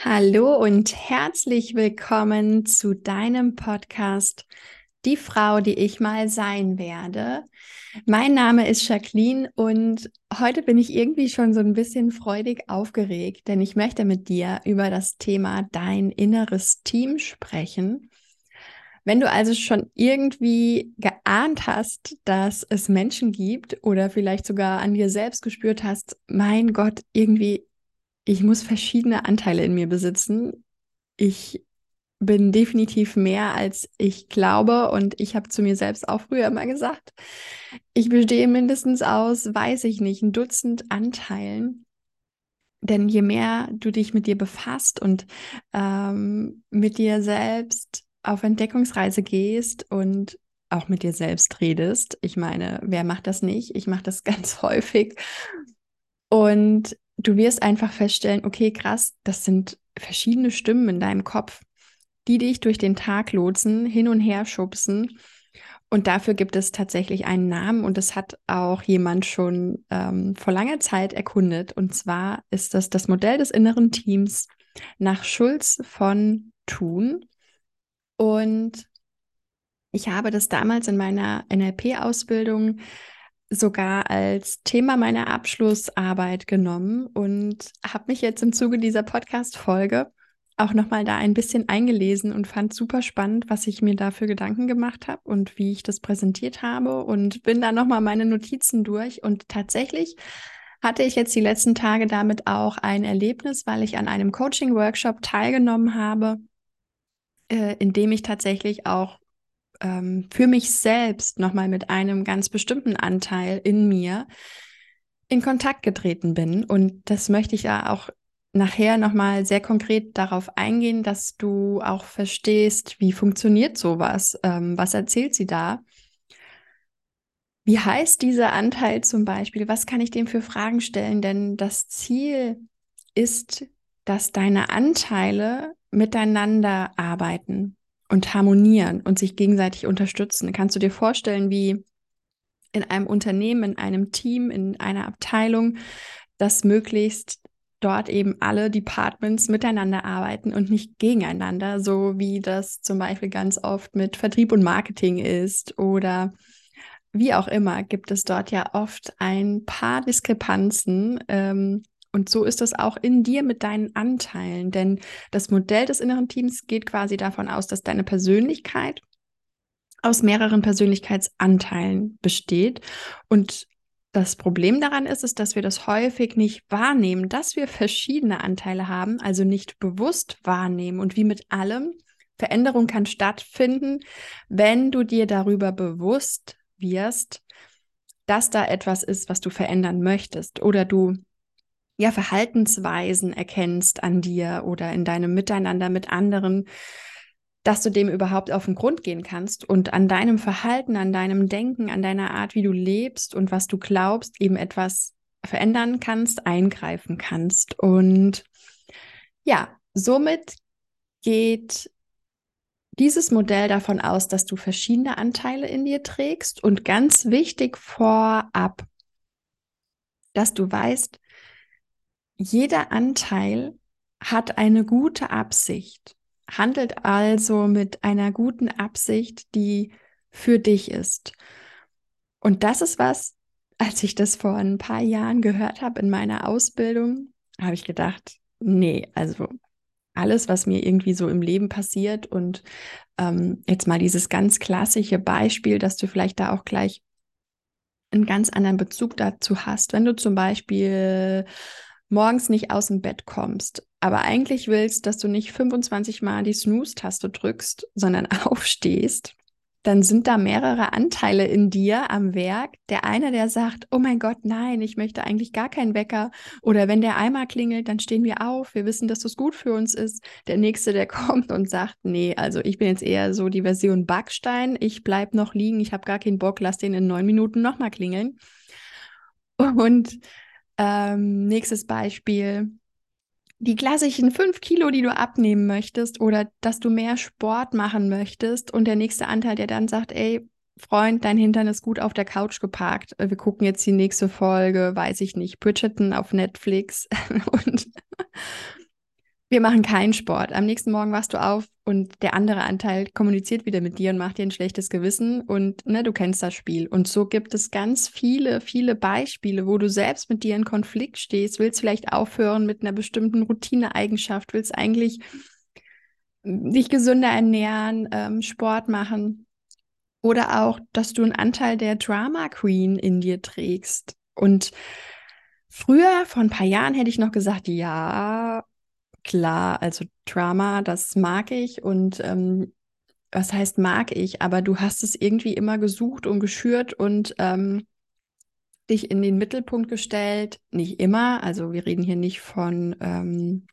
Hallo und herzlich willkommen zu deinem Podcast Die Frau, die ich mal sein werde. Mein Name ist Jacqueline und heute bin ich irgendwie schon so ein bisschen freudig aufgeregt, denn ich möchte mit dir über das Thema dein inneres Team sprechen. Wenn du also schon irgendwie geahnt hast, dass es Menschen gibt oder vielleicht sogar an dir selbst gespürt hast, mein Gott, irgendwie ich muss verschiedene Anteile in mir besitzen. Ich bin definitiv mehr, als ich glaube. Und ich habe zu mir selbst auch früher immer gesagt, ich bestehe mindestens aus, weiß ich nicht, ein Dutzend Anteilen. Denn je mehr du dich mit dir befasst und ähm, mit dir selbst auf Entdeckungsreise gehst und auch mit dir selbst redest, ich meine, wer macht das nicht? Ich mache das ganz häufig. Und du wirst einfach feststellen, okay, krass, das sind verschiedene Stimmen in deinem Kopf, die dich durch den Tag lotsen, hin und her schubsen. Und dafür gibt es tatsächlich einen Namen und das hat auch jemand schon ähm, vor langer Zeit erkundet. Und zwar ist das das Modell des inneren Teams nach Schulz von Thun. Und ich habe das damals in meiner NLP-Ausbildung sogar als Thema meiner Abschlussarbeit genommen und habe mich jetzt im Zuge dieser Podcast-Folge auch nochmal da ein bisschen eingelesen und fand super spannend, was ich mir da für Gedanken gemacht habe und wie ich das präsentiert habe und bin da nochmal meine Notizen durch. Und tatsächlich hatte ich jetzt die letzten Tage damit auch ein Erlebnis, weil ich an einem Coaching-Workshop teilgenommen habe, äh, in dem ich tatsächlich auch ähm, für mich selbst nochmal mit einem ganz bestimmten Anteil in mir in Kontakt getreten bin. Und das möchte ich ja auch nachher nochmal sehr konkret darauf eingehen, dass du auch verstehst, wie funktioniert sowas, ähm, was erzählt sie da. Wie heißt dieser Anteil zum Beispiel? Was kann ich dem für Fragen stellen? Denn das Ziel ist, dass deine Anteile miteinander arbeiten und harmonieren und sich gegenseitig unterstützen. Kannst du dir vorstellen, wie in einem Unternehmen, in einem Team, in einer Abteilung, dass möglichst dort eben alle Departments miteinander arbeiten und nicht gegeneinander, so wie das zum Beispiel ganz oft mit Vertrieb und Marketing ist oder wie auch immer, gibt es dort ja oft ein paar Diskrepanzen, ähm, und so ist es auch in dir mit deinen Anteilen, denn das Modell des inneren Teams geht quasi davon aus, dass deine Persönlichkeit aus mehreren Persönlichkeitsanteilen besteht. Und das Problem daran ist, ist, dass wir das häufig nicht wahrnehmen, dass wir verschiedene Anteile haben, also nicht bewusst wahrnehmen. Und wie mit allem, Veränderung kann stattfinden, wenn du dir darüber bewusst wirst, dass da etwas ist, was du verändern möchtest oder du ja, Verhaltensweisen erkennst an dir oder in deinem Miteinander mit anderen, dass du dem überhaupt auf den Grund gehen kannst und an deinem Verhalten, an deinem Denken, an deiner Art, wie du lebst und was du glaubst, eben etwas verändern kannst, eingreifen kannst. Und ja, somit geht dieses Modell davon aus, dass du verschiedene Anteile in dir trägst und ganz wichtig vorab, dass du weißt, jeder Anteil hat eine gute Absicht, handelt also mit einer guten Absicht, die für dich ist. Und das ist was, als ich das vor ein paar Jahren gehört habe in meiner Ausbildung, habe ich gedacht, nee, also alles, was mir irgendwie so im Leben passiert und ähm, jetzt mal dieses ganz klassische Beispiel, dass du vielleicht da auch gleich einen ganz anderen Bezug dazu hast. Wenn du zum Beispiel morgens nicht aus dem Bett kommst, aber eigentlich willst, dass du nicht 25 Mal die Snooze-Taste drückst, sondern aufstehst, dann sind da mehrere Anteile in dir am Werk. Der eine, der sagt, oh mein Gott, nein, ich möchte eigentlich gar keinen Wecker. Oder wenn der einmal klingelt, dann stehen wir auf. Wir wissen, dass das gut für uns ist. Der nächste, der kommt und sagt, nee, also ich bin jetzt eher so die Version Backstein. Ich bleib noch liegen. Ich habe gar keinen Bock. Lass den in neun Minuten nochmal klingeln. Und ähm, nächstes Beispiel. Die klassischen fünf Kilo, die du abnehmen möchtest oder dass du mehr Sport machen möchtest und der nächste Anteil, der dann sagt, ey, Freund, dein Hintern ist gut auf der Couch geparkt. Wir gucken jetzt die nächste Folge, weiß ich nicht, Bridgerton auf Netflix und wir machen keinen Sport. Am nächsten Morgen wachst du auf und der andere Anteil kommuniziert wieder mit dir und macht dir ein schlechtes Gewissen und ne, du kennst das Spiel. Und so gibt es ganz viele, viele Beispiele, wo du selbst mit dir in Konflikt stehst, willst vielleicht aufhören mit einer bestimmten Routineeigenschaft, willst eigentlich dich gesünder ernähren, ähm, Sport machen oder auch, dass du einen Anteil der Drama Queen in dir trägst. Und früher, vor ein paar Jahren, hätte ich noch gesagt, ja, klar, also Drama, das mag ich und ähm, was heißt mag ich, aber du hast es irgendwie immer gesucht und geschürt und ähm, dich in den Mittelpunkt gestellt. Nicht immer, also wir reden hier nicht von, ähm,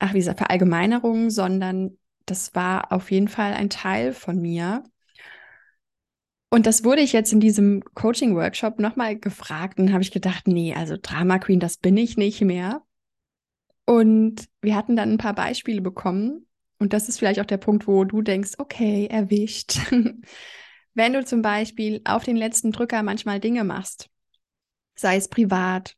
ach, wie gesagt, Verallgemeinerung, sondern das war auf jeden Fall ein Teil von mir. Und das wurde ich jetzt in diesem Coaching-Workshop nochmal gefragt und habe ich gedacht, nee, also Drama Queen, das bin ich nicht mehr. Und wir hatten dann ein paar Beispiele bekommen. Und das ist vielleicht auch der Punkt, wo du denkst, okay, erwischt. Wenn du zum Beispiel auf den letzten Drücker manchmal Dinge machst, sei es privat,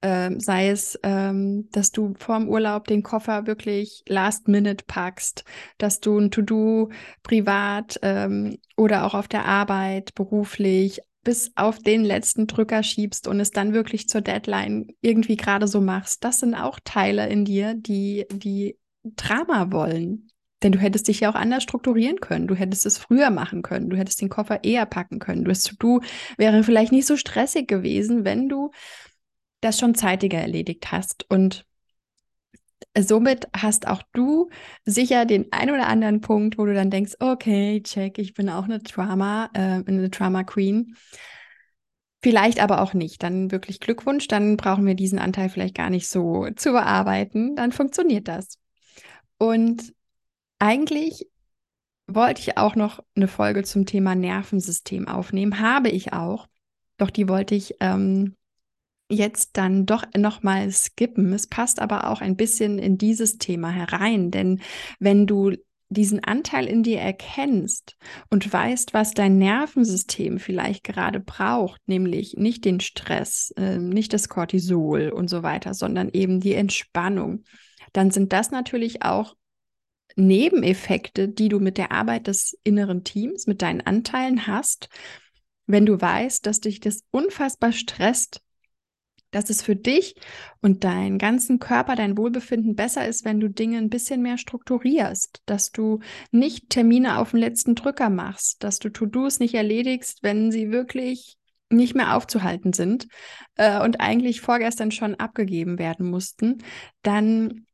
äh, sei es, ähm, dass du vorm Urlaub den Koffer wirklich last minute packst, dass du ein To-Do privat ähm, oder auch auf der Arbeit, beruflich bis auf den letzten Drücker schiebst und es dann wirklich zur Deadline irgendwie gerade so machst, das sind auch Teile in dir, die, die Drama wollen. Denn du hättest dich ja auch anders strukturieren können. Du hättest es früher machen können. Du hättest den Koffer eher packen können. Du To-Do wäre vielleicht nicht so stressig gewesen, wenn du das schon zeitiger erledigt hast. Und somit hast auch du sicher den ein oder anderen Punkt, wo du dann denkst, okay, check, ich bin auch eine Drama, äh, eine Drama Queen. Vielleicht aber auch nicht. Dann wirklich Glückwunsch, dann brauchen wir diesen Anteil vielleicht gar nicht so zu bearbeiten. Dann funktioniert das. Und eigentlich wollte ich auch noch eine Folge zum Thema Nervensystem aufnehmen. Habe ich auch. Doch die wollte ich ähm, jetzt dann doch nochmal skippen. Es passt aber auch ein bisschen in dieses Thema herein, denn wenn du diesen Anteil in dir erkennst und weißt, was dein Nervensystem vielleicht gerade braucht, nämlich nicht den Stress, äh, nicht das Cortisol und so weiter, sondern eben die Entspannung, dann sind das natürlich auch Nebeneffekte, die du mit der Arbeit des inneren Teams, mit deinen Anteilen hast, wenn du weißt, dass dich das unfassbar stresst, dass es für dich und deinen ganzen Körper, dein Wohlbefinden besser ist, wenn du Dinge ein bisschen mehr strukturierst, dass du nicht Termine auf den letzten Drücker machst, dass du To-Dos nicht erledigst, wenn sie wirklich nicht mehr aufzuhalten sind äh, und eigentlich vorgestern schon abgegeben werden mussten, dann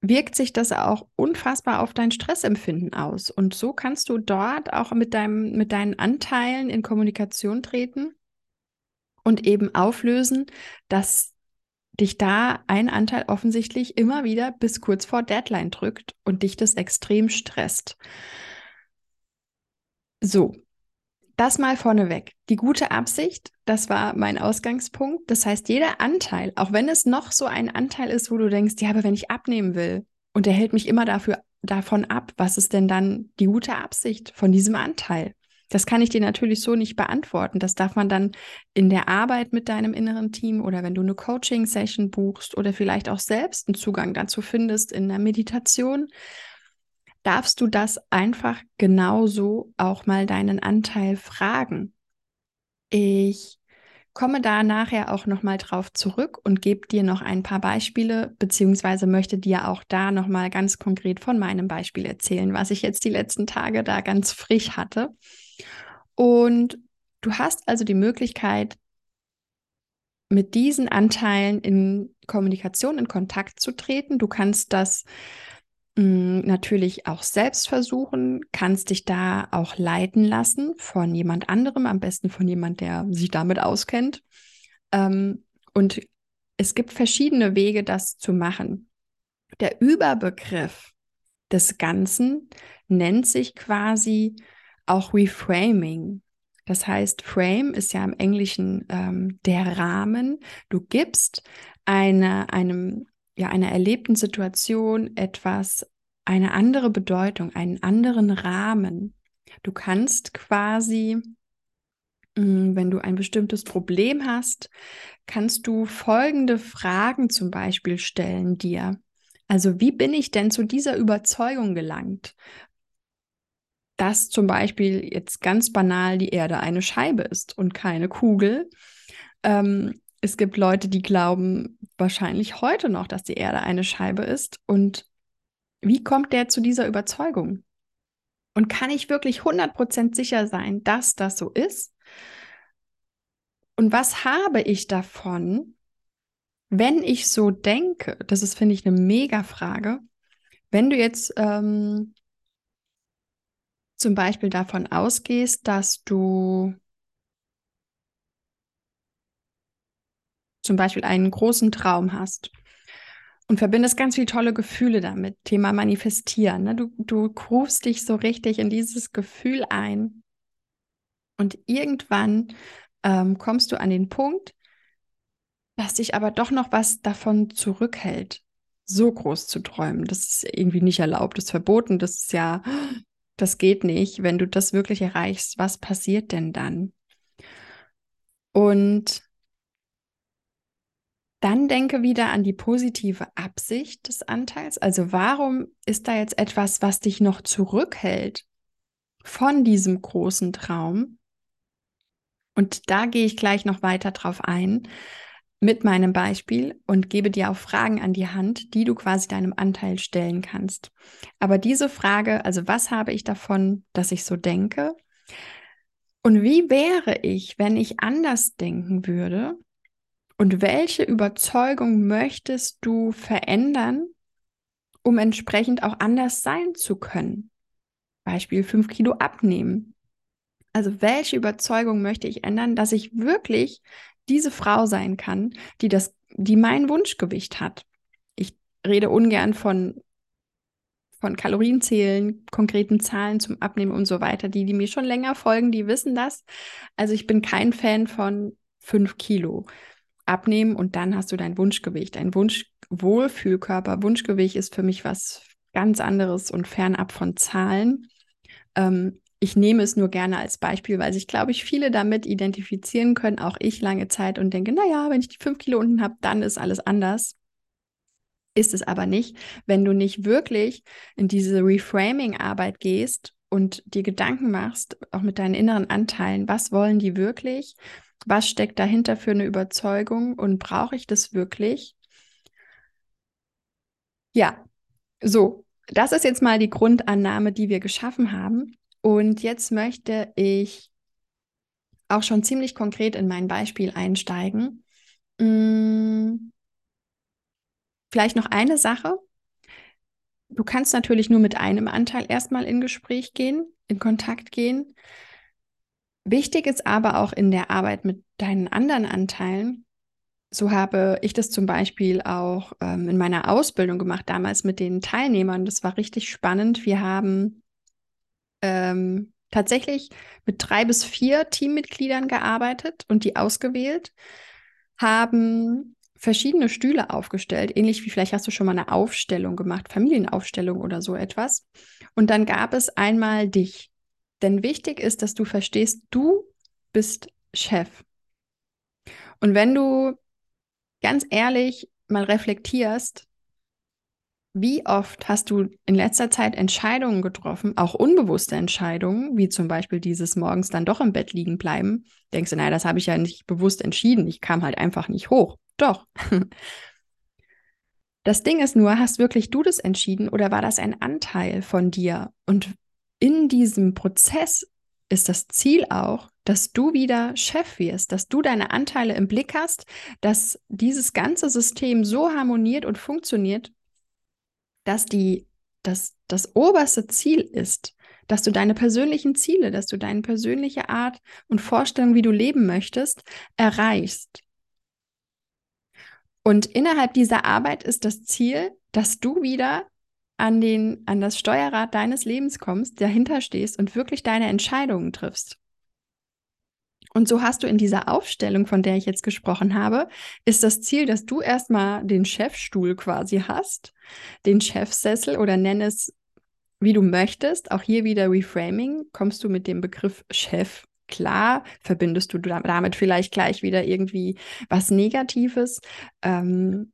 wirkt sich das auch unfassbar auf dein Stressempfinden aus. Und so kannst du dort auch mit, deinem, mit deinen Anteilen in Kommunikation treten und eben auflösen, dass dich da ein Anteil offensichtlich immer wieder bis kurz vor Deadline drückt und dich das extrem stresst. So, das mal vorneweg. Die gute Absicht, das war mein Ausgangspunkt. Das heißt, jeder Anteil, auch wenn es noch so ein Anteil ist, wo du denkst, ja, aber wenn ich abnehmen will und der hält mich immer dafür davon ab, was ist denn dann die gute Absicht von diesem Anteil? Das kann ich dir natürlich so nicht beantworten. Das darf man dann in der Arbeit mit deinem inneren Team oder wenn du eine Coaching-Session buchst oder vielleicht auch selbst einen Zugang dazu findest in der Meditation, darfst du das einfach genauso auch mal deinen Anteil fragen. Ich komme da nachher auch nochmal drauf zurück und gebe dir noch ein paar Beispiele, beziehungsweise möchte dir auch da nochmal ganz konkret von meinem Beispiel erzählen, was ich jetzt die letzten Tage da ganz frisch hatte. Und du hast also die Möglichkeit, mit diesen Anteilen in Kommunikation, in Kontakt zu treten. Du kannst das mh, hm, natürlich auch selbst versuchen, kannst dich da auch leiten lassen von jemand anderem, am besten von jemand, der sich damit auskennt. Ähm, und es gibt verschiedene Wege, das zu machen. Der Überbegriff des Ganzen nennt sich quasi auch Reframing. Das heißt, Frame ist ja im Englischen ähm, der Rahmen. Du gibst eine, einem, ja, einer erlebten Situation etwas, eine andere Bedeutung, einen anderen Rahmen. Du kannst quasi, mm, wenn du ein bestimmtes Problem hast, kannst du folgende Fragen zum Beispiel stellen dir. Also wie bin ich denn zu dieser Überzeugung gelangt, dass zum Beispiel jetzt ganz banal die Erde eine Scheibe ist und keine Kugel? Ähm, es gibt Leute, die glauben wahrscheinlich heute noch, dass die Erde eine Scheibe ist. Und wie kommt der zu dieser Überzeugung? Und kann ich wirklich 100% sicher sein, dass das so ist? Und was habe ich davon, wenn ich so denke? Das ist, finde ich, eine mega Frage. Wenn du jetzt ähm, zum Beispiel davon ausgehst, dass du zum Beispiel einen großen Traum hast und verbindest ganz viele tolle Gefühle damit, Thema Manifestieren. Ne? Du, du rufst dich so richtig in dieses Gefühl ein und irgendwann ähm, kommst du an den Punkt, dass dich aber doch noch was davon zurückhält, so groß zu träumen. Das ist irgendwie nicht erlaubt, das ist verboten, das ist ja, das geht nicht. Wenn du das wirklich erreichst, was passiert denn dann? Und dann denke wieder an die positive Absicht des Anteils. Also warum ist da jetzt etwas, was dich noch zurückhält von diesem großen Traum? Und da gehe ich gleich noch weiter drauf ein mit meinem Beispiel und gebe dir auch Fragen an die Hand, die du quasi deinem Anteil stellen kannst. Aber diese Frage, also was habe ich davon, dass ich so denke? Und wie wäre ich, wenn ich anders denken würde? Und welche Überzeugung möchtest du verändern, um entsprechend auch anders sein zu können? Beispiel fünf Kilo abnehmen. Also welche Überzeugung möchte ich ändern, dass ich wirklich diese Frau sein kann, die das, die mein Wunschgewicht hat? Ich rede ungern von von Kalorienzählen, konkreten Zahlen zum Abnehmen und so weiter. Die, die mir schon länger folgen, die wissen das. Also ich bin kein Fan von fünf Kilo abnehmen und dann hast du dein Wunschgewicht. Ein Wunschwohlfühlkörper, Wunschgewicht ist für mich was ganz anderes und fernab von Zahlen. Ähm, ich nehme es nur gerne als Beispiel, weil sich, glaube ich, viele damit identifizieren können, auch ich lange Zeit und denke, naja, wenn ich die fünf Kilo unten habe, dann ist alles anders. Ist es aber nicht, wenn du nicht wirklich in diese Reframing-Arbeit gehst und dir Gedanken machst, auch mit deinen inneren Anteilen, was wollen die wirklich? Was steckt dahinter für eine Überzeugung und brauche ich das wirklich? Ja, so, das ist jetzt mal die Grundannahme, die wir geschaffen haben. Und jetzt möchte ich auch schon ziemlich konkret in mein Beispiel einsteigen. Hm, vielleicht noch eine Sache. Du kannst natürlich nur mit einem Anteil erstmal in Gespräch gehen, in Kontakt gehen. Wichtig ist aber auch in der Arbeit mit deinen anderen Anteilen, so habe ich das zum Beispiel auch ähm, in meiner Ausbildung gemacht, damals mit den Teilnehmern. Das war richtig spannend. Wir haben ähm, tatsächlich mit drei bis vier Teammitgliedern gearbeitet und die ausgewählt, haben verschiedene Stühle aufgestellt, ähnlich wie vielleicht hast du schon mal eine Aufstellung gemacht, Familienaufstellung oder so etwas. Und dann gab es einmal dich. Denn wichtig ist, dass du verstehst, du bist Chef. Und wenn du ganz ehrlich mal reflektierst, wie oft hast du in letzter Zeit Entscheidungen getroffen, auch unbewusste Entscheidungen, wie zum Beispiel dieses morgens dann doch im Bett liegen bleiben? Denkst du, naja, das habe ich ja nicht bewusst entschieden, ich kam halt einfach nicht hoch. Doch. Das Ding ist nur, hast wirklich du das entschieden oder war das ein Anteil von dir? Und in diesem Prozess ist das Ziel auch, dass du wieder Chef wirst, dass du deine Anteile im Blick hast, dass dieses ganze System so harmoniert und funktioniert, dass die, dass das oberste Ziel ist, dass du deine persönlichen Ziele, dass du deine persönliche Art und Vorstellung, wie du leben möchtest, erreichst. Und innerhalb dieser Arbeit ist das Ziel, dass du wieder an, den, an das Steuerrad deines Lebens kommst, dahinter stehst und wirklich deine Entscheidungen triffst. Und so hast du in dieser Aufstellung, von der ich jetzt gesprochen habe, ist das Ziel, dass du erstmal den Chefstuhl quasi hast, den Chefsessel oder nenn es, wie du möchtest. Auch hier wieder Reframing. Kommst du mit dem Begriff Chef klar? Verbindest du damit vielleicht gleich wieder irgendwie was Negatives? Ähm,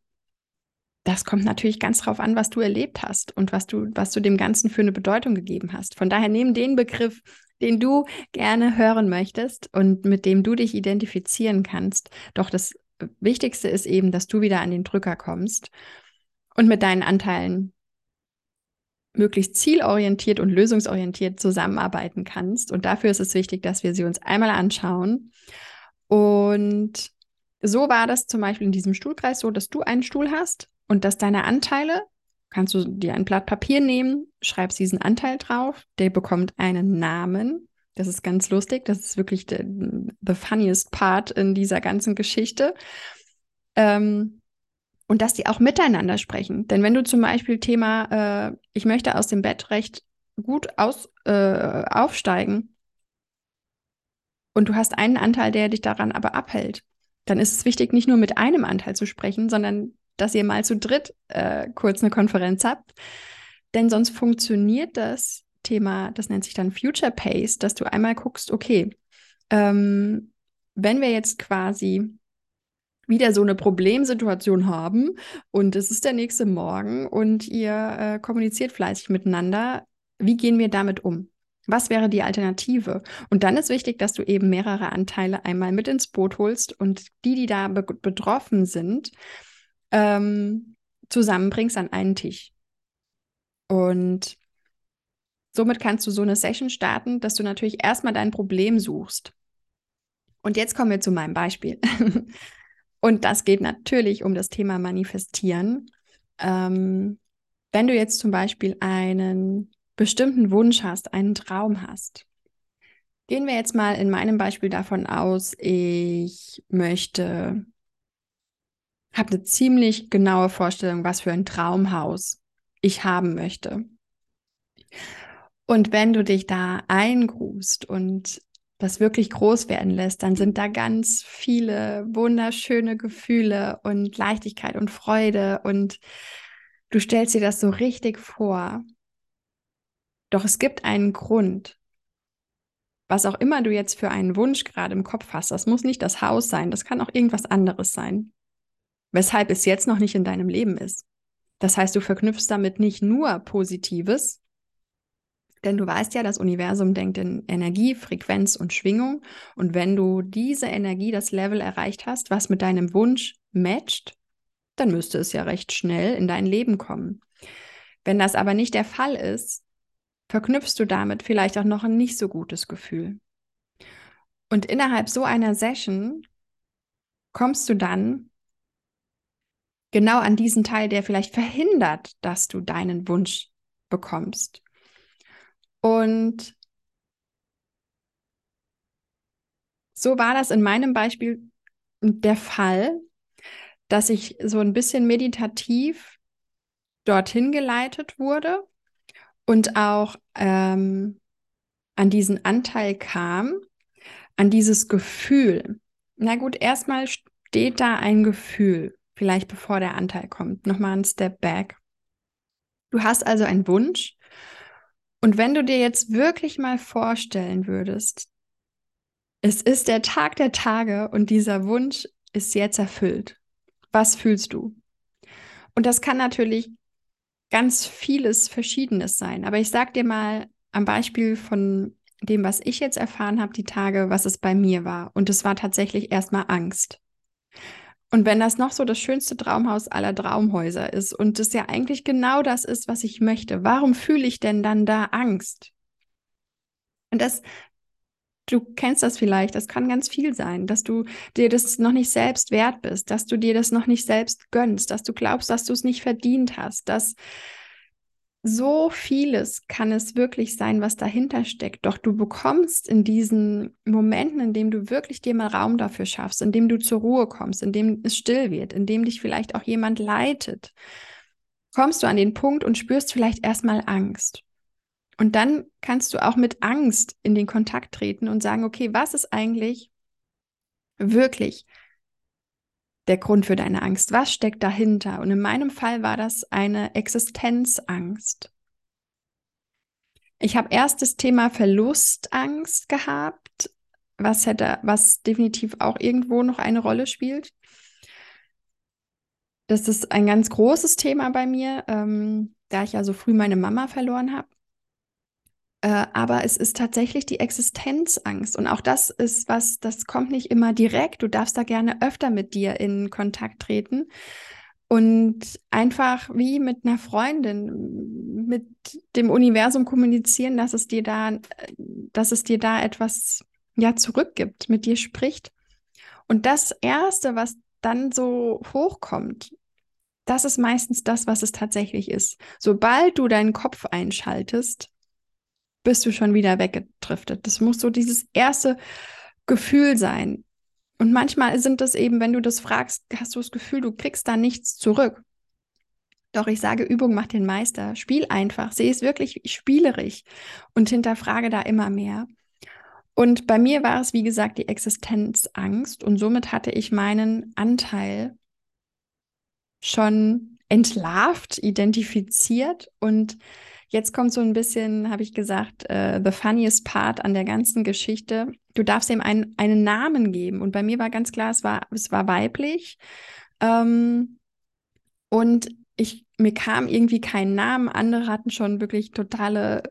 das kommt natürlich ganz drauf an, was du erlebt hast und was du, was du dem Ganzen für eine Bedeutung gegeben hast. Von daher nimm den Begriff, den du gerne hören möchtest und mit dem du dich identifizieren kannst. Doch das Wichtigste ist eben, dass du wieder an den Drücker kommst und mit deinen Anteilen möglichst zielorientiert und lösungsorientiert zusammenarbeiten kannst. Und dafür ist es wichtig, dass wir sie uns einmal anschauen. Und so war das zum Beispiel in diesem Stuhlkreis so, dass du einen Stuhl hast und dass deine Anteile, kannst du dir ein Blatt Papier nehmen, schreibst diesen Anteil drauf, der bekommt einen Namen. Das ist ganz lustig. Das ist wirklich der, the funniest part in dieser ganzen Geschichte. Ähm, und dass die auch miteinander sprechen. Denn wenn du zum Beispiel Thema, äh, ich möchte aus dem Bett recht gut aus, äh, aufsteigen und du hast einen Anteil, der dich daran aber abhält, dann ist es wichtig, nicht nur mit einem Anteil zu sprechen, sondern dass ihr mal zu dritt äh, kurz eine Konferenz habt. Denn sonst funktioniert das Thema, das nennt sich dann Future Pace, dass du einmal guckst, okay, ähm, wenn wir jetzt quasi wieder so eine Problemsituation haben und es ist der nächste Morgen und ihr äh, kommuniziert fleißig miteinander, wie gehen wir damit um? Was wäre die Alternative? Und dann ist wichtig, dass du eben mehrere Anteile einmal mit ins Boot holst und die, die da be betroffen sind, ähm, zusammenbringst an einen Tisch. Und somit kannst du so eine Session starten, dass du natürlich erstmal dein Problem suchst. Und jetzt kommen wir zu meinem Beispiel. Und das geht natürlich um das Thema Manifestieren. Ähm, wenn du jetzt zum Beispiel einen bestimmten Wunsch hast, einen Traum hast, gehen wir jetzt mal in meinem Beispiel davon aus, ich möchte habe eine ziemlich genaue Vorstellung, was für ein Traumhaus ich haben möchte. Und wenn du dich da eingrust und das wirklich groß werden lässt, dann sind da ganz viele wunderschöne Gefühle und Leichtigkeit und Freude und du stellst dir das so richtig vor. Doch es gibt einen Grund, was auch immer du jetzt für einen Wunsch gerade im Kopf hast. Das muss nicht das Haus sein, das kann auch irgendwas anderes sein weshalb es jetzt noch nicht in deinem Leben ist. Das heißt, du verknüpfst damit nicht nur Positives, denn du weißt ja, das Universum denkt in Energie, Frequenz und Schwingung. Und wenn du diese Energie, das Level erreicht hast, was mit deinem Wunsch matcht, dann müsste es ja recht schnell in dein Leben kommen. Wenn das aber nicht der Fall ist, verknüpfst du damit vielleicht auch noch ein nicht so gutes Gefühl. Und innerhalb so einer Session kommst du dann genau an diesen Teil, der vielleicht verhindert, dass du deinen Wunsch bekommst. Und so war das in meinem Beispiel der Fall, dass ich so ein bisschen meditativ dorthin geleitet wurde und auch ähm, an diesen Anteil kam, an dieses Gefühl. Na gut, erstmal steht da ein Gefühl vielleicht bevor der Anteil kommt. Nochmal ein Step back. Du hast also einen Wunsch. Und wenn du dir jetzt wirklich mal vorstellen würdest, es ist der Tag der Tage und dieser Wunsch ist jetzt erfüllt. Was fühlst du? Und das kann natürlich ganz vieles Verschiedenes sein. Aber ich sag dir mal am Beispiel von dem, was ich jetzt erfahren habe, die Tage, was es bei mir war. Und es war tatsächlich erstmal Angst. Und wenn das noch so das schönste Traumhaus aller Traumhäuser ist und es ja eigentlich genau das ist, was ich möchte, warum fühle ich denn dann da Angst? Und das, du kennst das vielleicht, das kann ganz viel sein, dass du dir das noch nicht selbst wert bist, dass du dir das noch nicht selbst gönnst, dass du glaubst, dass du es nicht verdient hast, dass so vieles kann es wirklich sein, was dahinter steckt. Doch du bekommst in diesen Momenten, in dem du wirklich dir mal Raum dafür schaffst, in dem du zur Ruhe kommst, in dem es still wird, in dem dich vielleicht auch jemand leitet, kommst du an den Punkt und spürst vielleicht erstmal Angst. Und dann kannst du auch mit Angst in den Kontakt treten und sagen, okay, was ist eigentlich wirklich der Grund für deine Angst? Was steckt dahinter? Und in meinem Fall war das eine Existenzangst. Ich habe erst das Thema Verlustangst gehabt, was hätte, was definitiv auch irgendwo noch eine Rolle spielt. Das ist ein ganz großes Thema bei mir, ähm, da ich ja so früh meine Mama verloren habe. Äh, aber es ist tatsächlich die Existenzangst. Und auch das ist was, das kommt nicht immer direkt. Du darfst da gerne öfter mit dir in Kontakt treten. Und einfach wie mit einer Freundin, mit dem Universum kommunizieren, dass es dir da, dass es dir da etwas ja zurückgibt, mit dir spricht. Und das Erste, was dann so hochkommt, das ist meistens das, was es tatsächlich ist. Sobald du deinen Kopf einschaltest, bist du schon wieder weggedriftet. Das muss so dieses erste Gefühl sein. Und manchmal sind das eben, wenn du das fragst, hast du das Gefühl, du kriegst da nichts zurück. Doch ich sage, Übung macht den Meister. Spiel einfach, sehe es wirklich spielerisch und hinterfrage da immer mehr. Und bei mir war es, wie gesagt, die Existenzangst und somit hatte ich meinen Anteil schon entlarvt, identifiziert und Jetzt kommt so ein bisschen, habe ich gesagt, äh, the funniest part an der ganzen Geschichte. Du darfst ihm einen, einen Namen geben. Und bei mir war ganz klar, es war, es war weiblich. Ähm, und ich, mir kam irgendwie kein Namen. Andere hatten schon wirklich totale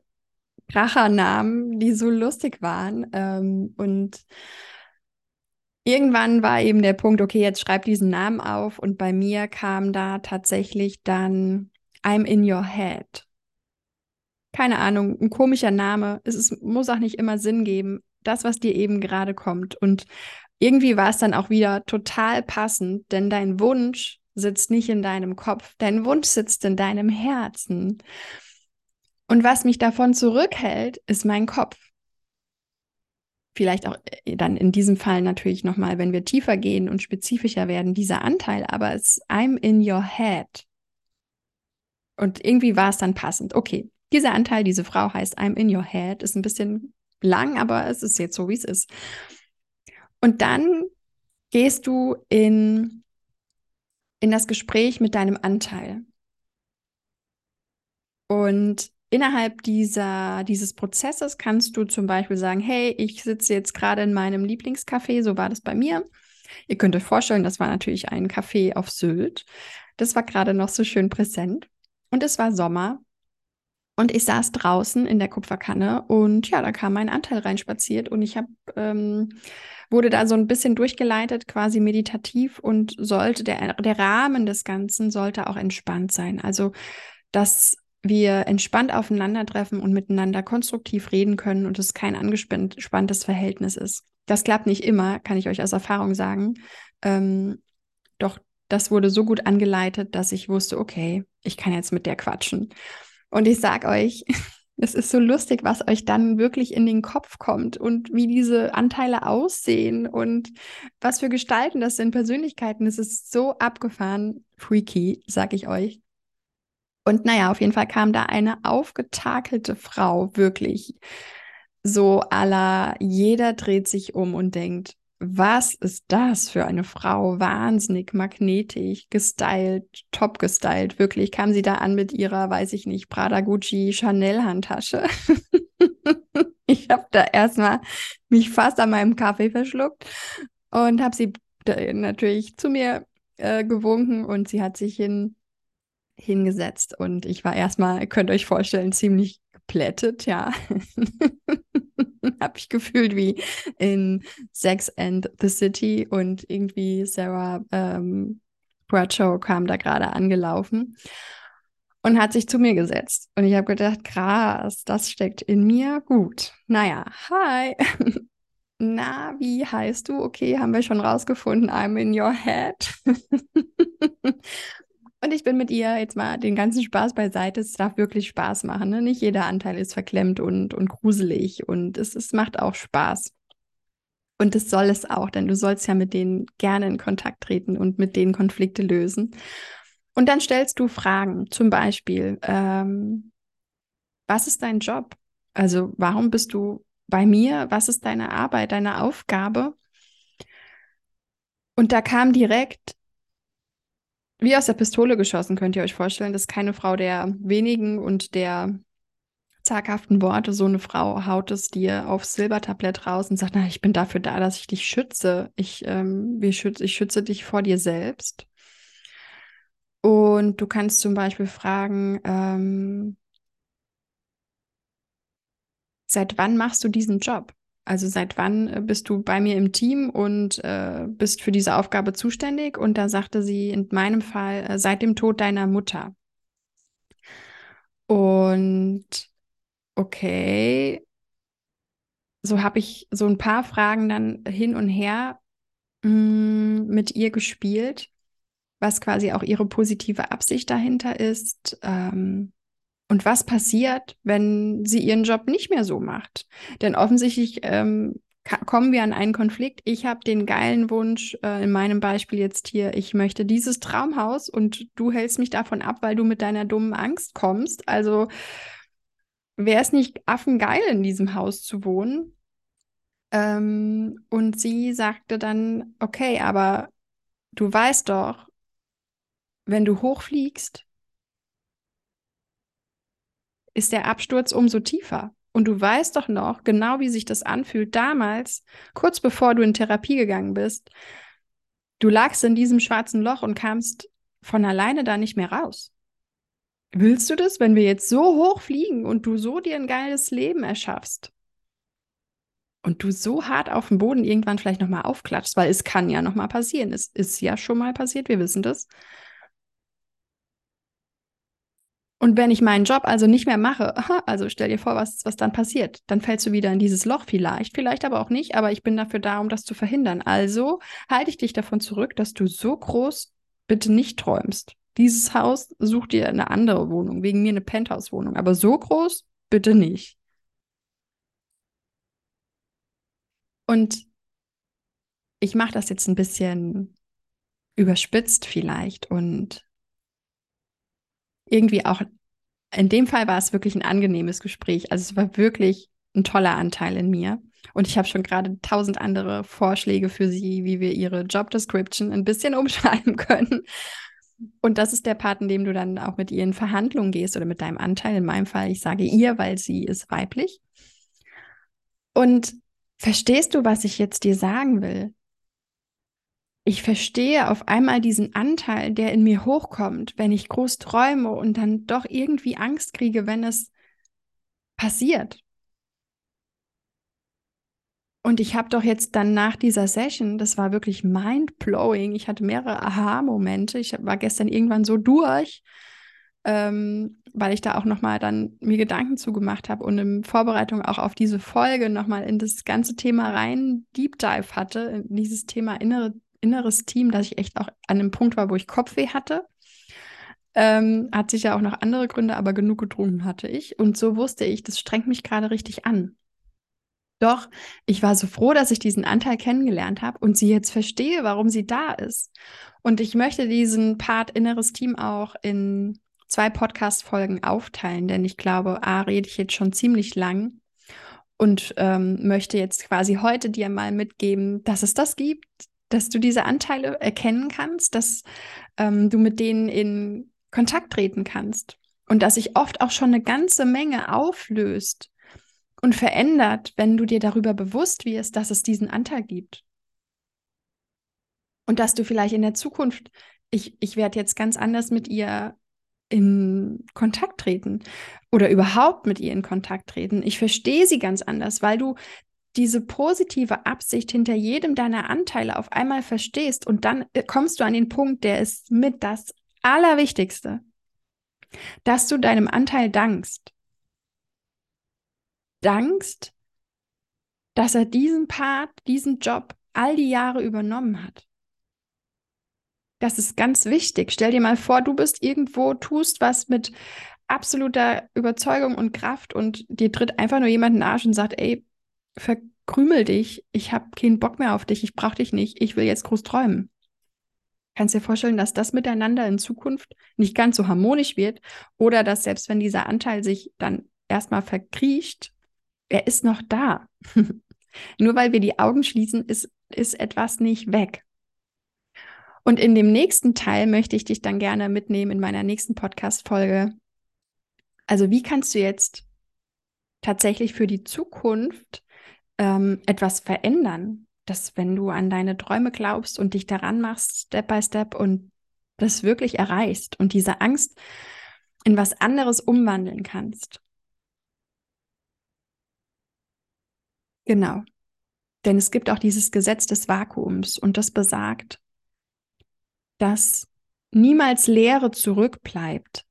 Krachernamen, die so lustig waren. Ähm, und irgendwann war eben der Punkt, okay, jetzt schreib diesen Namen auf. Und bei mir kam da tatsächlich dann I'm in your head keine Ahnung, ein komischer Name. Es ist, muss auch nicht immer Sinn geben. Das, was dir eben gerade kommt. Und irgendwie war es dann auch wieder total passend, denn dein Wunsch sitzt nicht in deinem Kopf. Dein Wunsch sitzt in deinem Herzen. Und was mich davon zurückhält, ist mein Kopf. Vielleicht auch äh, dann in diesem Fall natürlich nochmal, wenn wir tiefer gehen und spezifischer werden, dieser Anteil, aber es ist I'm in your head. Und irgendwie war es dann passend. Okay, dieser Anteil, diese Frau heißt I'm in your head, ist ein bisschen lang, aber es ist jetzt so, wie es ist. Und dann gehst du in, in das Gespräch mit deinem Anteil. Und innerhalb dieser, dieses Prozesses kannst du zum Beispiel sagen, hey, ich sitze jetzt gerade in meinem Lieblingscafé, so war das bei mir. Ihr könnt euch vorstellen, das war natürlich ein Café auf Sylt. Das war gerade noch so schön präsent. Und es war Sommer und ich saß draußen in der Kupferkanne und ja, da kam mein Anteil reinspaziert und ich habe ähm, wurde da so ein bisschen durchgeleitet, quasi meditativ und sollte der, der Rahmen des Ganzen sollte auch entspannt sein. Also, dass wir entspannt aufeinandertreffen und miteinander konstruktiv reden können und es kein angespanntes Verhältnis ist. Das klappt nicht immer, kann ich euch aus Erfahrung sagen. Ähm, doch das wurde so gut angeleitet, dass ich wusste, okay, ich kann jetzt mit der quatschen. Und ich sag euch, es ist so lustig, was euch dann wirklich in den Kopf kommt und wie diese Anteile aussehen und was für Gestalten das sind, Persönlichkeiten. Es ist so abgefahren, freaky, sag ich euch. Und naja, auf jeden Fall kam da eine aufgetakelte Frau, wirklich so aller, jeder dreht sich um und denkt, was ist das für eine Frau? Wahnsinnig magnetisch, gestylt, top gestylt. Wirklich kam sie da an mit ihrer, weiß ich nicht, Prada Gucci Chanel Handtasche. ich habe da erstmal mich fast an meinem Kaffee verschluckt und habe sie natürlich zu mir äh, gewunken und sie hat sich hin, hingesetzt und ich war erstmal, könnt euch vorstellen, ziemlich geplättet, ja. habe ich gefühlt wie in Sex and the City und irgendwie Sarah ähm, Bradshaw kam da gerade angelaufen und hat sich zu mir gesetzt. Und ich habe gedacht, krass, das steckt in mir. Gut. Naja, hi. Na, wie heißt du? Okay, haben wir schon rausgefunden. I'm in your head. Und ich bin mit ihr jetzt mal den ganzen Spaß beiseite. Es darf wirklich Spaß machen. Ne? Nicht jeder Anteil ist verklemmt und, und gruselig und es, es macht auch Spaß. Und es soll es auch, denn du sollst ja mit denen gerne in Kontakt treten und mit denen Konflikte lösen. Und dann stellst du Fragen, zum Beispiel, ähm, was ist dein Job? Also warum bist du bei mir? Was ist deine Arbeit, deine Aufgabe? Und da kam direkt wie aus der Pistole geschossen, könnt ihr euch vorstellen. Das ist keine Frau der wenigen und der zaghaften Worte. So eine Frau haut es dir aufs Silbertablett raus und sagt, na, ich bin dafür da, dass ich dich schütze. Ich, ähm, wir schütze, ich schütze dich vor dir selbst. Und du kannst zum Beispiel fragen, ähm, seit wann machst du diesen Job? Also seit wann äh, bist du bei mir im Team und äh, bist für diese Aufgabe zuständig? Und da sagte sie in meinem Fall äh, seit dem Tod deiner Mutter. Und okay, so habe ich so ein paar Fragen dann hin und her mh, mm, mit ihr gespielt, was quasi auch ihre positive Absicht dahinter ist. Ähm, und was passiert, wenn sie ihren Job nicht mehr so macht? Denn offensichtlich ähm, kommen wir an einen Konflikt. Ich habe den geilen Wunsch, äh, in meinem Beispiel jetzt hier, ich möchte dieses Traumhaus und du hältst mich davon ab, weil du mit deiner dummen Angst kommst. Also wäre es nicht affengeil, in diesem Haus zu wohnen? Ähm, und sie sagte dann, okay, aber du weißt doch, wenn du hochfliegst, ist der Absturz umso tiefer. Und du weißt doch noch genau, wie sich das anfühlt damals, kurz bevor du in Therapie gegangen bist. Du lagst in diesem schwarzen Loch und kamst von alleine da nicht mehr raus. Willst du das, wenn wir jetzt so hoch fliegen und du so dir ein geiles Leben erschaffst? Und du so hart auf dem Boden irgendwann vielleicht nochmal aufklatschst, weil es kann ja nochmal passieren. Es ist ja schon mal passiert, wir wissen das. Und wenn ich meinen Job also nicht mehr mache, also stell dir vor, was, was dann passiert. Dann fällst du wieder in dieses Loch vielleicht, vielleicht aber auch nicht, aber ich bin dafür da, um das zu verhindern. Also halte ich dich davon zurück, dass du so groß bitte nicht träumst. Dieses Haus, such dir eine andere Wohnung, wegen mir eine Penthouse-Wohnung, aber so groß bitte nicht. Und ich mache das jetzt ein bisschen überspitzt vielleicht und irgendwie auch, in dem Fall war es wirklich ein angenehmes Gespräch. Also es war wirklich ein toller Anteil in mir. Und ich habe schon gerade tausend andere Vorschläge für sie, wie wir ihre Job Description ein bisschen umschreiben können. Und das ist der Part, in dem du dann auch mit ihr in Verhandlungen gehst oder mit deinem Anteil. In meinem Fall, ich sage ihr, weil sie ist weiblich. Und verstehst du, was ich jetzt dir sagen will? Ich verstehe auf einmal diesen Anteil, der in mir hochkommt, wenn ich groß träume und dann doch irgendwie Angst kriege, wenn es passiert. Und ich habe doch jetzt dann nach dieser Session, das war wirklich mind-blowing. Ich hatte mehrere Aha-Momente. Ich war gestern irgendwann so durch, ähm, weil ich da auch nochmal dann mir Gedanken zugemacht habe und in Vorbereitung auch auf diese Folge nochmal in das ganze Thema rein Deep Dive hatte, in dieses Thema innere inneres Team, dass ich echt auch an einem Punkt war, wo ich Kopfweh hatte. Ähm, hat sicher auch noch andere Gründe, aber genug getrunken hatte ich. Und so wusste ich, das strengt mich gerade richtig an. Doch ich war so froh, dass ich diesen Anteil kennengelernt habe und sie jetzt verstehe, warum sie da ist. Und ich möchte diesen Part inneres Team auch in zwei Podcast-Folgen aufteilen, denn ich glaube, A, rede ich jetzt schon ziemlich lang und ähm, möchte jetzt quasi heute dir mal mitgeben, dass es das gibt, dass du diese Anteile erkennen kannst, dass ähm, du mit denen in Kontakt treten kannst und dass sich oft auch schon eine ganze Menge auflöst und verändert, wenn du dir darüber bewusst wirst, dass es diesen Anteil gibt. Und dass du vielleicht in der Zukunft, ich, ich werde jetzt ganz anders mit ihr in Kontakt treten oder überhaupt mit ihr in Kontakt treten. Ich verstehe sie ganz anders, weil du diese positive Absicht hinter jedem deiner Anteile auf einmal verstehst und dann äh, kommst du an den Punkt, der ist mit das Allerwichtigste, dass du deinem Anteil dankst. Dankst, dass er diesen Part, diesen Job all die Jahre übernommen hat. Das ist ganz wichtig. Stell dir mal vor, du bist irgendwo, tust was mit absoluter Überzeugung und Kraft und dir tritt einfach nur jemand in den Arsch und sagt, ey, verkrümel dich, ich habe keinen Bock mehr auf dich, ich brauche dich nicht, ich will jetzt groß träumen. Kannst dir vorstellen, dass das miteinander in Zukunft nicht ganz so harmonisch wird oder dass selbst wenn dieser Anteil sich dann erstmal verkriecht, er ist noch da. Nur weil wir die Augen schließen, ist, ist etwas nicht weg. Und in dem nächsten Teil möchte ich dich dann gerne mitnehmen in meiner nächsten Podcast-Folge. Also, wie kannst du jetzt tatsächlich für die Zukunft ähm, etwas verändern. Dass wenn du an deine Träume glaubst und dich daran machst, Step by Step und das wirklich erreichst und diese Angst in was anderes umwandeln kannst. Genau. Denn es gibt auch dieses Gesetz des Vakuums und das besagt, dass niemals Leere zurückbleibt.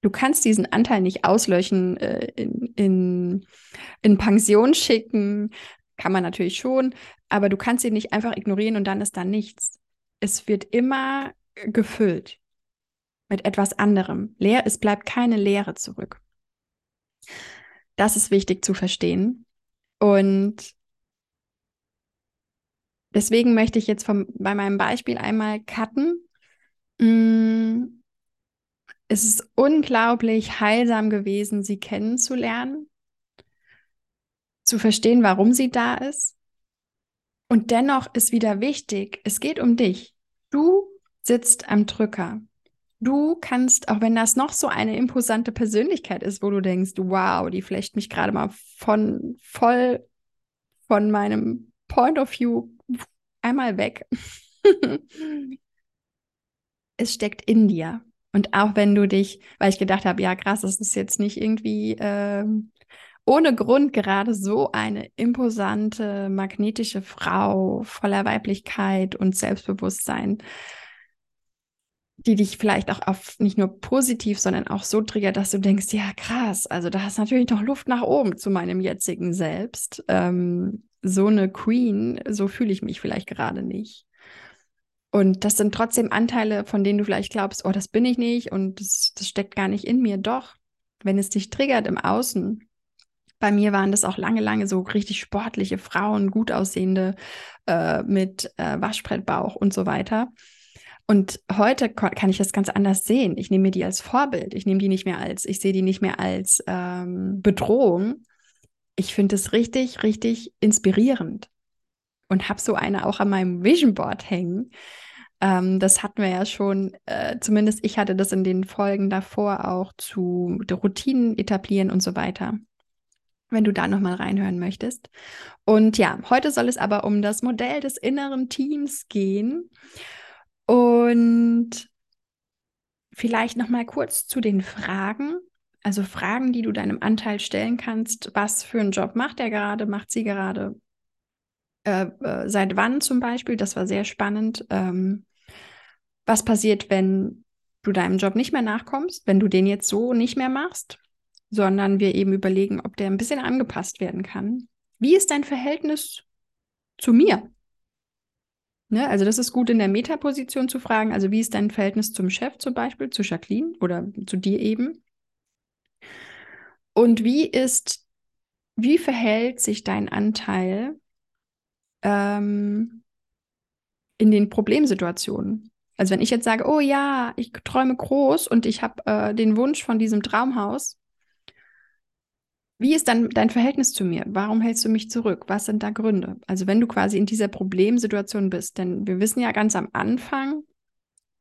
Du kannst diesen Anteil nicht auslöschen, äh, in, in, in Pension schicken, kann man natürlich schon, aber du kannst ihn nicht einfach ignorieren und dann ist da nichts. Es wird immer gefüllt mit etwas anderem. Leer, es bleibt keine Leere zurück. Das ist wichtig zu verstehen. Und deswegen möchte ich jetzt vom, bei meinem Beispiel einmal cutten Mm, es ist unglaublich heilsam gewesen, sie kennenzulernen, zu verstehen, warum sie da ist. Und dennoch ist wieder wichtig, es geht um dich. Du sitzt am Drücker. Du kannst, auch wenn das noch so eine imposante Persönlichkeit ist, wo du denkst, wow, die flecht mich gerade mal von voll von meinem Point of View einmal weg. es steckt in dir. Und auch wenn du dich, weil ich gedacht habe, ja krass, das ist jetzt nicht irgendwie äh, ohne Grund gerade so eine imposante, magnetische Frau voller Weiblichkeit und Selbstbewusstsein, die dich vielleicht auch auf nicht nur positiv, sondern auch so triggert, dass du denkst, ja krass, also da ist natürlich noch Luft nach oben zu meinem jetzigen Selbst. Ähm, so eine Queen, so fühle ich mich vielleicht gerade nicht. Und das sind trotzdem Anteile, von denen du vielleicht glaubst, oh, das bin ich nicht und das, das steckt gar nicht in mir. Doch, wenn es dich triggert im Außen, bei mir waren das auch lange, lange so richtig sportliche Frauen, gut aussehende, äh, mit äh, Waschbrettbauch und so weiter. Und heute kann ich das ganz anders sehen. Ich nehme mir die als Vorbild. Ich nehme die nicht mehr als, ich sehe die nicht mehr als ähm, Bedrohung. Ich finde es richtig, richtig inspirierend und habe so eine auch an meinem Vision Board hängen. Ähm, das hatten wir ja schon, äh, zumindest ich hatte das in den Folgen davor auch zu Routinen etablieren und so weiter. Wenn du da nochmal reinhören möchtest. Und ja, heute soll es aber um das Modell des inneren Teams gehen. Und vielleicht nochmal kurz zu den Fragen. Also Fragen, die du deinem Anteil stellen kannst. Was für einen Job macht er gerade? Macht sie gerade? Äh, äh, seit wann zum Beispiel? Das war sehr spannend. Ähm, was passiert, wenn du deinem Job nicht mehr nachkommst, wenn du den jetzt so nicht mehr machst, sondern wir eben überlegen, ob der ein bisschen angepasst werden kann. Wie ist dein Verhältnis zu mir? Ne, also das ist gut in der Metaposition zu fragen. Also wie ist dein Verhältnis zum Chef zum Beispiel, zu Jacqueline oder zu dir eben? Und wie ist, wie verhält sich dein Anteil ähm, in den Problemsituationen. Also wenn ich jetzt sage, oh ja, ich träume groß und ich habe äh, den Wunsch von diesem Traumhaus, wie ist dann dein Verhältnis zu mir? Warum hältst du mich zurück? Was sind da Gründe? Also wenn du quasi in dieser Problemsituation bist, denn wir wissen ja ganz am Anfang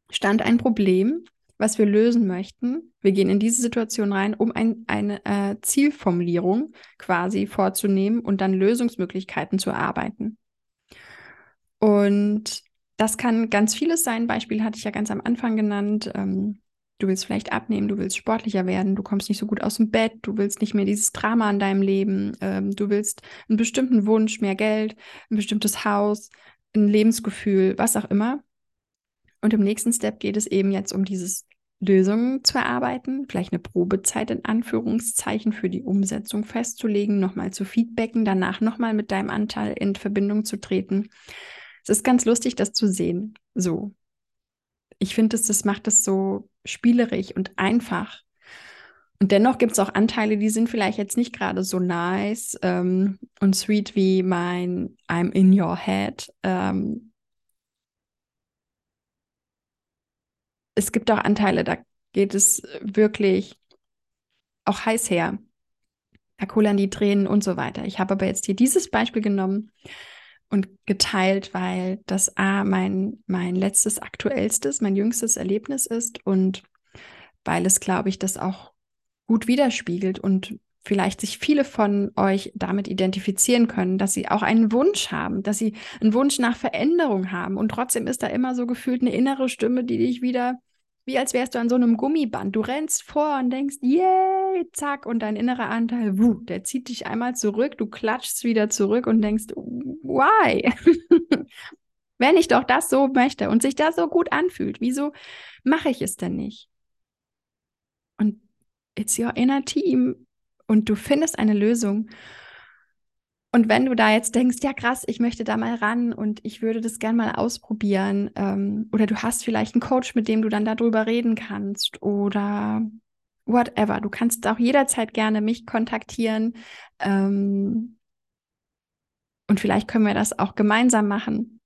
stand ein Problem, was wir lösen möchten. Wir gehen in diese Situation rein, um ein, eine äh, Zielformulierung quasi vorzunehmen und dann Lösungsmöglichkeiten zu erarbeiten. Und das kann ganz vieles sein. Beispiel hatte ich ja ganz am Anfang genannt. Ähm, du willst vielleicht abnehmen, du willst sportlicher werden, du kommst nicht so gut aus dem Bett, du willst nicht mehr dieses Drama in deinem Leben, ähm, du willst einen bestimmten Wunsch, mehr Geld, ein bestimmtes Haus, ein Lebensgefühl, was auch immer. Und im nächsten Step geht es eben jetzt um dieses Lösungen zu erarbeiten, vielleicht eine Probezeit in Anführungszeichen für die Umsetzung festzulegen, nochmal zu feedbacken, danach nochmal mit deinem Anteil in Verbindung zu treten. Es ist ganz lustig, das zu sehen. So. Ich finde, das macht es so spielerisch und einfach. Und dennoch gibt es auch Anteile, die sind vielleicht jetzt nicht gerade so nice ähm, und sweet wie mein I'm in your head. Ähm, es gibt auch Anteile, da geht es wirklich auch heiß her. Da kullern die Tränen und so weiter. Ich habe aber jetzt hier dieses Beispiel genommen, und geteilt, weil das A mein, mein letztes, aktuellstes, mein jüngstes Erlebnis ist und weil es, glaube ich, das auch gut widerspiegelt und vielleicht sich viele von euch damit identifizieren können, dass sie auch einen Wunsch haben, dass sie einen Wunsch nach Veränderung haben. Und trotzdem ist da immer so gefühlt eine innere Stimme, die dich wieder wie als wärst du an so einem Gummiband. Du rennst vor und denkst, yay, zack, und dein innerer Anteil, wuh, der zieht dich einmal zurück, du klatschst wieder zurück und denkst, why? Wenn ich doch das so möchte und sich das so gut anfühlt, wieso mache ich es denn nicht? Und it's your inner team und du findest eine Lösung. Und wenn du da jetzt denkst, ja krass, ich möchte da mal ran und ich würde das gerne mal ausprobieren, ähm, oder du hast vielleicht einen Coach, mit dem du dann darüber reden kannst, oder whatever, du kannst auch jederzeit gerne mich kontaktieren. Ähm, und vielleicht können wir das auch gemeinsam machen.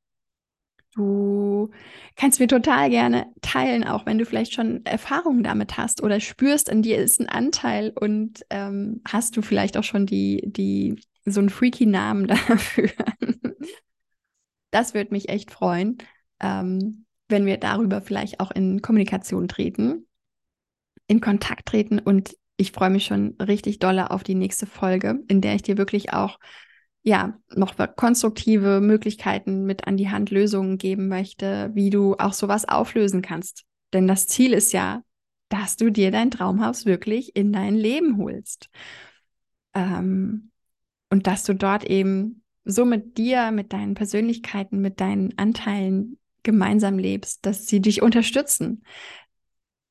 Du kannst mir total gerne teilen, auch wenn du vielleicht schon Erfahrungen damit hast oder spürst, in dir ist ein Anteil und ähm, hast du vielleicht auch schon die, die so einen freaky Namen dafür. das würde mich echt freuen, ähm, wenn wir darüber vielleicht auch in Kommunikation treten, in Kontakt treten. Und ich freue mich schon richtig dolle auf die nächste Folge, in der ich dir wirklich auch ja, noch konstruktive Möglichkeiten mit an die Hand, Lösungen geben möchte, wie du auch sowas auflösen kannst. Denn das Ziel ist ja, dass du dir dein Traumhaus wirklich in dein Leben holst. Ähm, und dass du dort eben so mit dir, mit deinen Persönlichkeiten, mit deinen Anteilen gemeinsam lebst, dass sie dich unterstützen.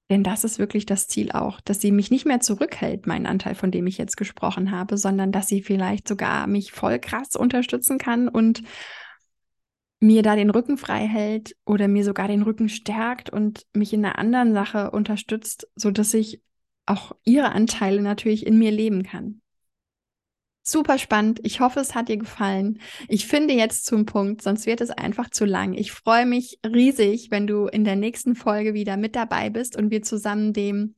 Denn das ist wirklich das Ziel auch, dass sie mich nicht mehr zurückhält, meinen Anteil, von dem ich jetzt gesprochen habe, sondern dass sie vielleicht sogar mich voll krass unterstützen kann und mir da den Rücken frei hält oder mir sogar den Rücken stärkt und mich in einer anderen Sache unterstützt, so dass ich auch ihre Anteile natürlich in mir leben kann. Super spannend. Ich hoffe, es hat dir gefallen. Ich finde jetzt zum Punkt, sonst wird es einfach zu lang. Ich freue mich riesig, wenn du in der nächsten Folge wieder mit dabei bist und wir zusammen dem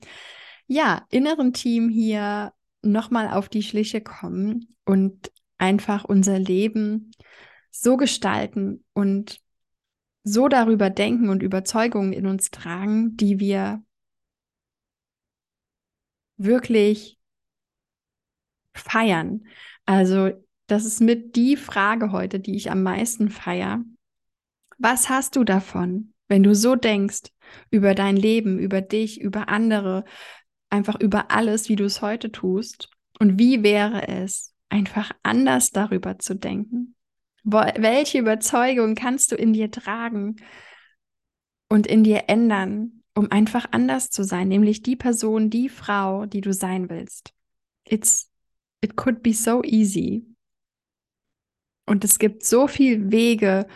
ja, inneren Team hier nochmal auf die Schliche kommen und einfach unser Leben so gestalten und so darüber denken und Überzeugungen in uns tragen, die wir wirklich feiern. Also, das ist mit die Frage heute, die ich am meisten feiere. Was hast du davon, wenn du so denkst über dein Leben, über dich, über andere, einfach über alles, wie du es heute tust? Und wie wäre es, einfach anders darüber zu denken? Welche Überzeugung kannst du in dir tragen und in dir ändern, um einfach anders zu sein, nämlich die Person, die Frau, die du sein willst? It's It could be so easy. Und es gibt so viele Wege,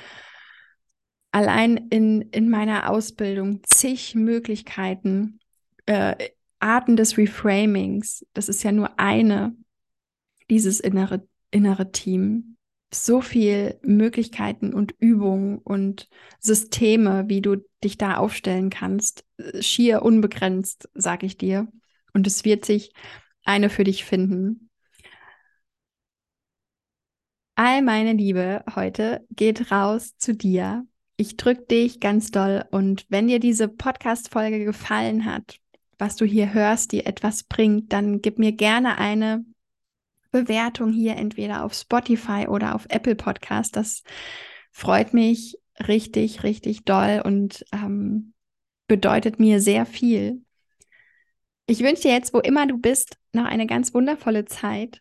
allein in, in meiner Ausbildung, zig Möglichkeiten, äh, Arten des Reframings. Das ist ja nur eine, dieses innere, innere Team. So viele Möglichkeiten und Übungen und Systeme, wie du dich da aufstellen kannst. Schier unbegrenzt, sage ich dir. Und es wird sich eine für dich finden. All meine Liebe heute geht raus zu dir. Ich drücke dich ganz doll und wenn dir diese Podcast-Folge gefallen hat, was du hier hörst, dir etwas bringt, dann gib mir gerne eine Bewertung hier entweder auf Spotify oder auf Apple Podcast. Das freut mich richtig, richtig doll und ähm, bedeutet mir sehr viel. Ich wünsche dir jetzt, wo immer du bist, noch eine ganz wundervolle Zeit